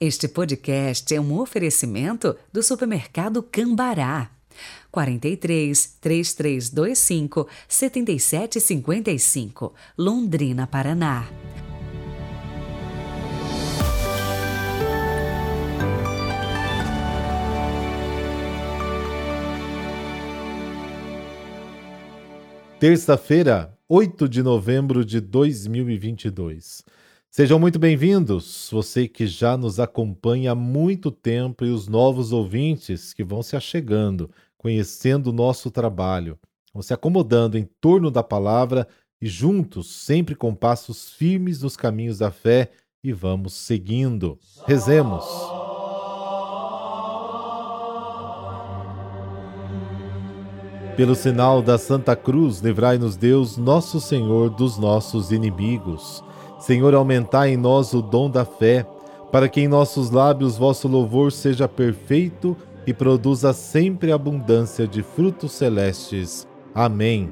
Este podcast é um oferecimento do supermercado Cambará. 43 3325 7755, Londrina, Paraná. Terça-feira, 8 de novembro de 2022. Sejam muito bem-vindos, você que já nos acompanha há muito tempo e os novos ouvintes que vão se achegando, conhecendo o nosso trabalho, vão se acomodando em torno da palavra e juntos, sempre com passos firmes nos caminhos da fé e vamos seguindo. Rezemos. Pelo sinal da Santa Cruz, livrai-nos Deus, nosso Senhor, dos nossos inimigos. Senhor, aumentai em nós o dom da fé, para que em nossos lábios vosso louvor seja perfeito e produza sempre abundância de frutos celestes. Amém.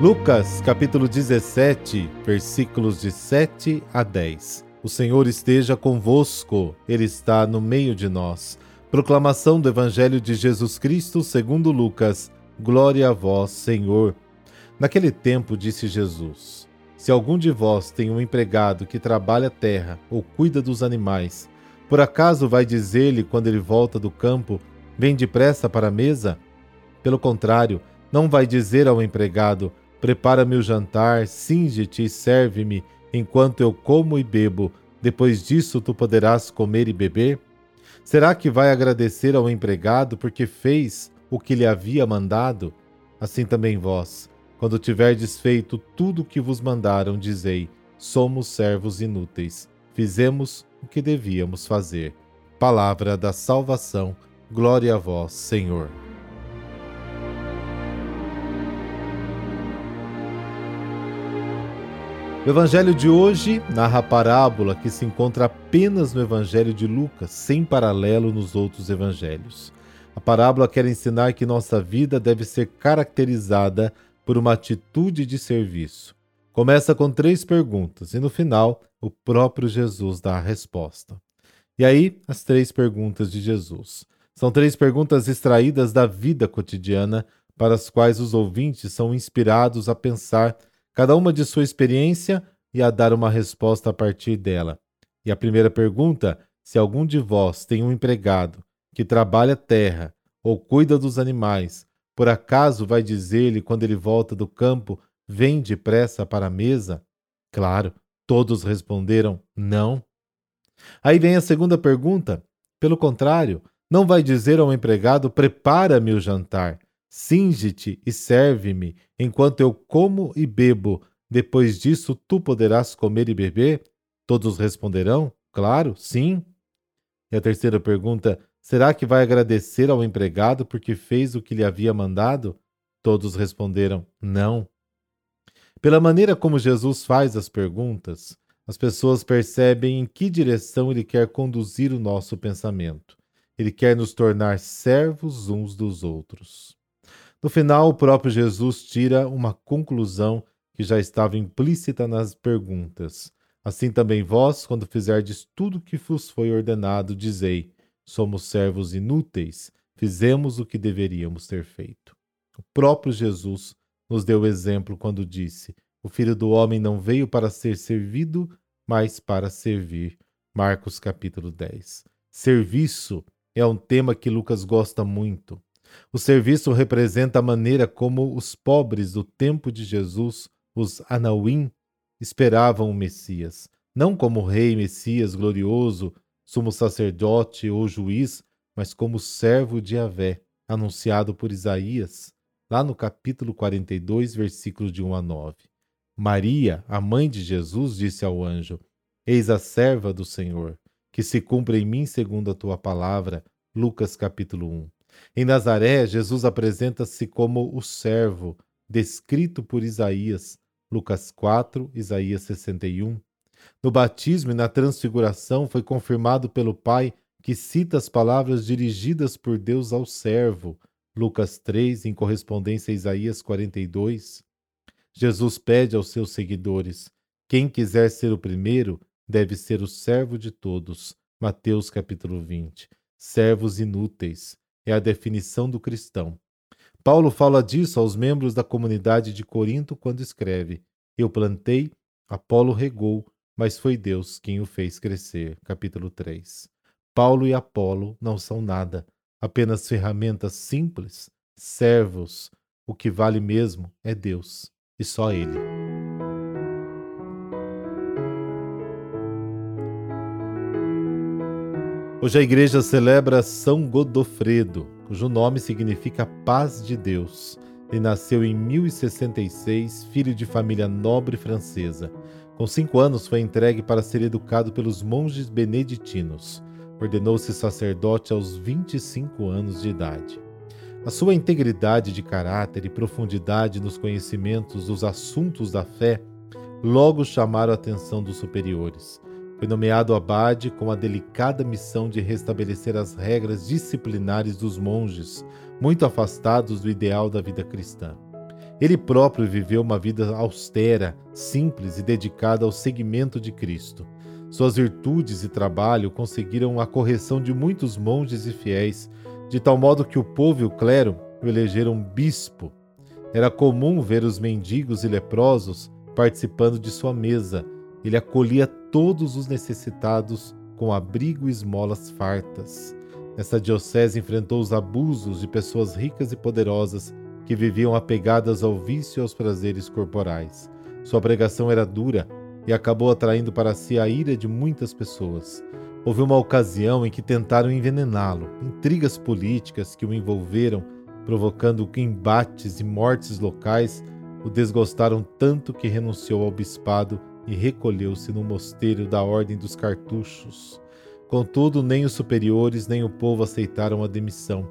Lucas capítulo 17, versículos de 7 a 10. O Senhor esteja convosco, Ele está no meio de nós. Proclamação do Evangelho de Jesus Cristo segundo Lucas. Glória a vós, Senhor. Naquele tempo disse Jesus: Se algum de vós tem um empregado que trabalha a terra ou cuida dos animais, por acaso vai dizer-lhe quando ele volta do campo: Vem depressa para a mesa? Pelo contrário, não vai dizer ao empregado: Prepara-me o jantar, singe-te e serve-me, enquanto eu como e bebo. Depois disso tu poderás comer e beber? Será que vai agradecer ao empregado porque fez o que lhe havia mandado, assim também vós, quando tiverdes feito tudo o que vos mandaram, dizei: somos servos inúteis, fizemos o que devíamos fazer. Palavra da salvação, glória a vós, Senhor. O Evangelho de hoje narra a parábola que se encontra apenas no Evangelho de Lucas, sem paralelo nos outros evangelhos. A parábola quer ensinar que nossa vida deve ser caracterizada por uma atitude de serviço. Começa com três perguntas e no final o próprio Jesus dá a resposta. E aí, as três perguntas de Jesus. São três perguntas extraídas da vida cotidiana para as quais os ouvintes são inspirados a pensar cada uma de sua experiência e a dar uma resposta a partir dela. E a primeira pergunta: se algum de vós tem um empregado que trabalha a terra ou cuida dos animais, por acaso vai dizer-lhe quando ele volta do campo: Vem depressa para a mesa? Claro, todos responderam: Não. Aí vem a segunda pergunta. Pelo contrário, não vai dizer ao empregado: Prepara-me o jantar, singe-te e serve-me, enquanto eu como e bebo. Depois disso, tu poderás comer e beber? Todos responderão: Claro, sim. E a terceira pergunta: Será que vai agradecer ao empregado porque fez o que lhe havia mandado? Todos responderam: Não. Pela maneira como Jesus faz as perguntas, as pessoas percebem em que direção ele quer conduzir o nosso pensamento. Ele quer nos tornar servos uns dos outros. No final, o próprio Jesus tira uma conclusão que já estava implícita nas perguntas. Assim também vós, quando fizerdes tudo o que vos foi ordenado, dizei: somos servos inúteis, fizemos o que deveríamos ter feito. O próprio Jesus nos deu exemplo quando disse: O filho do homem não veio para ser servido, mas para servir. Marcos capítulo 10. Serviço é um tema que Lucas gosta muito. O serviço representa a maneira como os pobres do tempo de Jesus, os Anauim, esperavam o Messias, não como rei Messias glorioso, sumo sacerdote ou juiz, mas como servo de Yahvé, anunciado por Isaías, lá no capítulo 42, versículos de 1 a 9. Maria, a mãe de Jesus, disse ao anjo: Eis a serva do Senhor, que se cumpra em mim segundo a tua palavra. Lucas capítulo 1. Em Nazaré, Jesus apresenta-se como o servo, descrito por Isaías, Lucas 4, Isaías 61. No batismo e na transfiguração foi confirmado pelo Pai que cita as palavras dirigidas por Deus ao servo, Lucas 3, em correspondência a Isaías 42. Jesus pede aos seus seguidores: quem quiser ser o primeiro, deve ser o servo de todos. Mateus capítulo 20. Servos inúteis é a definição do cristão. Paulo fala disso aos membros da comunidade de Corinto quando escreve: Eu plantei, Apolo regou, mas foi Deus quem o fez crescer. Capítulo 3. Paulo e Apolo não são nada, apenas ferramentas simples, servos. O que vale mesmo é Deus e só Ele. Hoje a igreja celebra São Godofredo, cujo nome significa Paz de Deus. Ele nasceu em 1066, filho de família nobre francesa. Com cinco anos, foi entregue para ser educado pelos monges beneditinos. Ordenou-se sacerdote aos 25 anos de idade. A sua integridade de caráter e profundidade nos conhecimentos dos assuntos da fé logo chamaram a atenção dos superiores. Foi nomeado abade com a delicada missão de restabelecer as regras disciplinares dos monges, muito afastados do ideal da vida cristã. Ele próprio viveu uma vida austera, simples e dedicada ao seguimento de Cristo. Suas virtudes e trabalho conseguiram a correção de muitos monges e fiéis, de tal modo que o povo e o clero o elegeram bispo. Era comum ver os mendigos e leprosos participando de sua mesa. Ele acolhia todos os necessitados com abrigo e esmolas fartas. Essa diocese enfrentou os abusos de pessoas ricas e poderosas que viviam apegadas ao vício e aos prazeres corporais. Sua pregação era dura e acabou atraindo para si a ira de muitas pessoas. Houve uma ocasião em que tentaram envenená-lo. Intrigas políticas que o envolveram, provocando embates e mortes locais, o desgostaram tanto que renunciou ao bispado e recolheu-se no mosteiro da Ordem dos Cartuchos. Contudo, nem os superiores nem o povo aceitaram a demissão,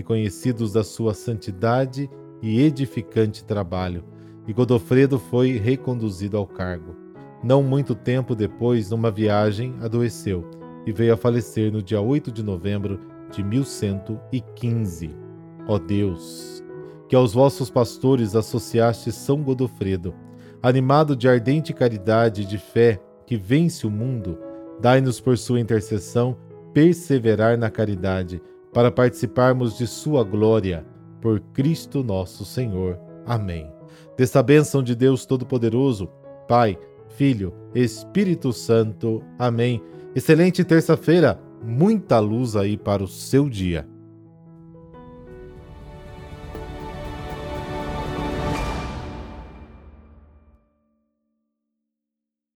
reconhecidos da sua santidade e edificante trabalho, e Godofredo foi reconduzido ao cargo. Não muito tempo depois, numa viagem, adoeceu e veio a falecer no dia 8 de novembro de 1115. Ó Deus, que aos vossos pastores associaste São Godofredo, animado de ardente caridade e de fé que vence o mundo, dai-nos por sua intercessão perseverar na caridade, para participarmos de sua glória por Cristo nosso Senhor. Amém. Desta bênção de Deus Todo-Poderoso, Pai, Filho, Espírito Santo. Amém. Excelente terça-feira, muita luz aí para o seu dia.